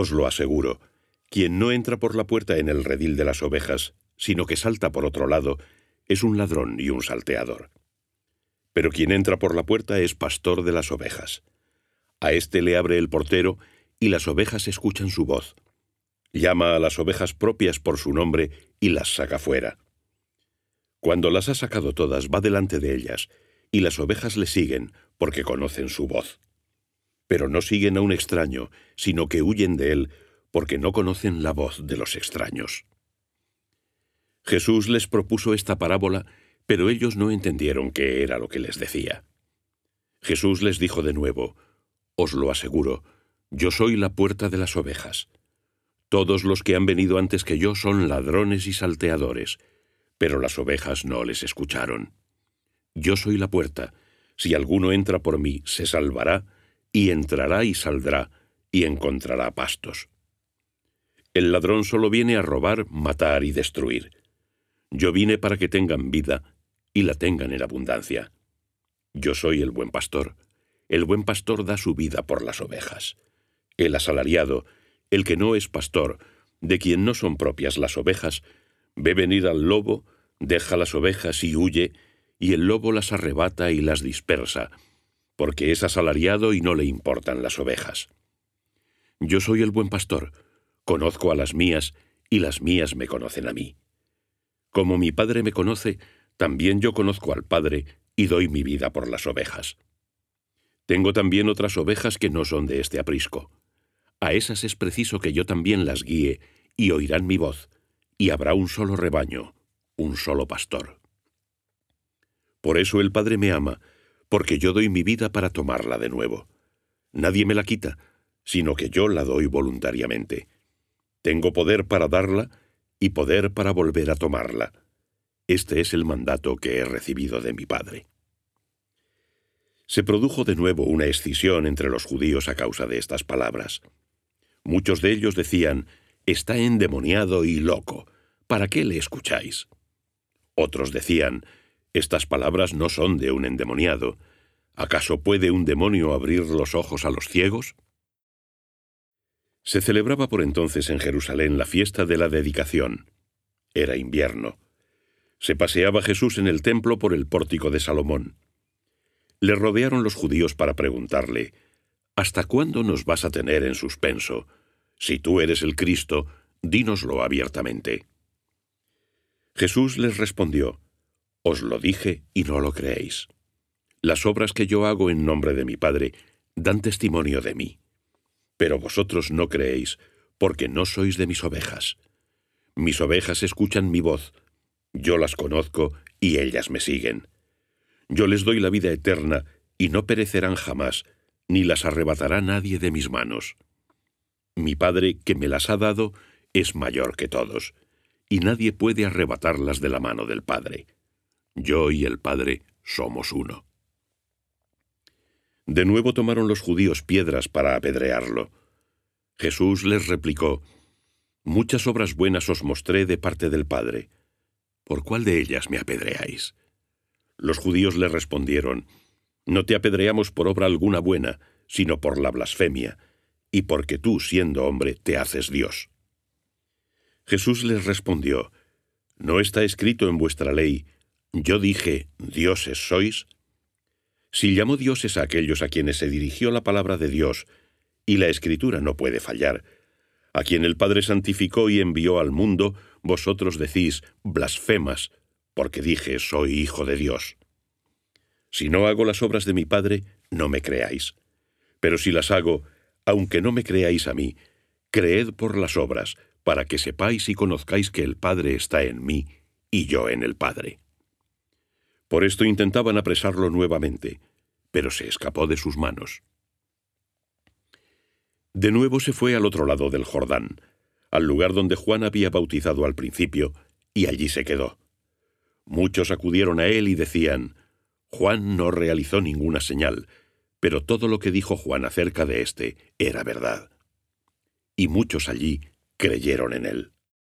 Os lo aseguro, quien no entra por la puerta en el redil de las ovejas, sino que salta por otro lado, es un ladrón y un salteador. Pero quien entra por la puerta es pastor de las ovejas. A éste le abre el portero, y las ovejas escuchan su voz. Llama a las ovejas propias por su nombre y las saca fuera. Cuando las ha sacado todas, va delante de ellas, y las ovejas le siguen, porque conocen su voz. Pero no siguen a un extraño, sino que huyen de él, porque no conocen la voz de los extraños. Jesús les propuso esta parábola, pero ellos no entendieron qué era lo que les decía. Jesús les dijo de nuevo, Os lo aseguro, yo soy la puerta de las ovejas. Todos los que han venido antes que yo son ladrones y salteadores, pero las ovejas no les escucharon. Yo soy la puerta. Si alguno entra por mí, se salvará, y entrará y saldrá, y encontrará pastos. El ladrón solo viene a robar, matar y destruir. Yo vine para que tengan vida, y la tengan en abundancia. Yo soy el buen pastor. El buen pastor da su vida por las ovejas. El asalariado, el que no es pastor, de quien no son propias las ovejas, ve venir al lobo, deja las ovejas y huye, y el lobo las arrebata y las dispersa, porque es asalariado y no le importan las ovejas. Yo soy el buen pastor, conozco a las mías, y las mías me conocen a mí. Como mi Padre me conoce, también yo conozco al Padre, y doy mi vida por las ovejas. Tengo también otras ovejas que no son de este aprisco. A esas es preciso que yo también las guíe, y oirán mi voz, y habrá un solo rebaño, un solo pastor. Por eso el Padre me ama, porque yo doy mi vida para tomarla de nuevo. Nadie me la quita, sino que yo la doy voluntariamente. Tengo poder para darla y poder para volver a tomarla. Este es el mandato que he recibido de mi Padre. Se produjo de nuevo una escisión entre los judíos a causa de estas palabras. Muchos de ellos decían, Está endemoniado y loco, ¿para qué le escucháis? Otros decían, Estas palabras no son de un endemoniado. ¿Acaso puede un demonio abrir los ojos a los ciegos? Se celebraba por entonces en Jerusalén la fiesta de la dedicación. Era invierno. Se paseaba Jesús en el templo por el pórtico de Salomón. Le rodearon los judíos para preguntarle, ¿Hasta cuándo nos vas a tener en suspenso? Si tú eres el Cristo, dínoslo abiertamente. Jesús les respondió, Os lo dije y no lo creéis. Las obras que yo hago en nombre de mi Padre dan testimonio de mí. Pero vosotros no creéis, porque no sois de mis ovejas. Mis ovejas escuchan mi voz, yo las conozco y ellas me siguen. Yo les doy la vida eterna, y no perecerán jamás, ni las arrebatará nadie de mis manos. Mi Padre, que me las ha dado, es mayor que todos, y nadie puede arrebatarlas de la mano del Padre. Yo y el Padre somos uno. De nuevo tomaron los judíos piedras para apedrearlo. Jesús les replicó, Muchas obras buenas os mostré de parte del Padre. ¿Por cuál de ellas me apedreáis? Los judíos le respondieron, No te apedreamos por obra alguna buena, sino por la blasfemia, y porque tú, siendo hombre, te haces Dios. Jesús les respondió, ¿No está escrito en vuestra ley, yo dije, dioses sois? Si llamó dioses a aquellos a quienes se dirigió la palabra de Dios, y la escritura no puede fallar, a quien el Padre santificó y envió al mundo, vosotros decís, blasfemas, porque dije, soy hijo de Dios. Si no hago las obras de mi Padre, no me creáis. Pero si las hago, aunque no me creáis a mí, creed por las obras, para que sepáis y conozcáis que el Padre está en mí y yo en el Padre. Por esto intentaban apresarlo nuevamente, pero se escapó de sus manos. De nuevo se fue al otro lado del Jordán, al lugar donde Juan había bautizado al principio, y allí se quedó. Muchos acudieron a él y decían, Juan no realizó ninguna señal, pero todo lo que dijo Juan acerca de éste era verdad. Y muchos allí creyeron en él.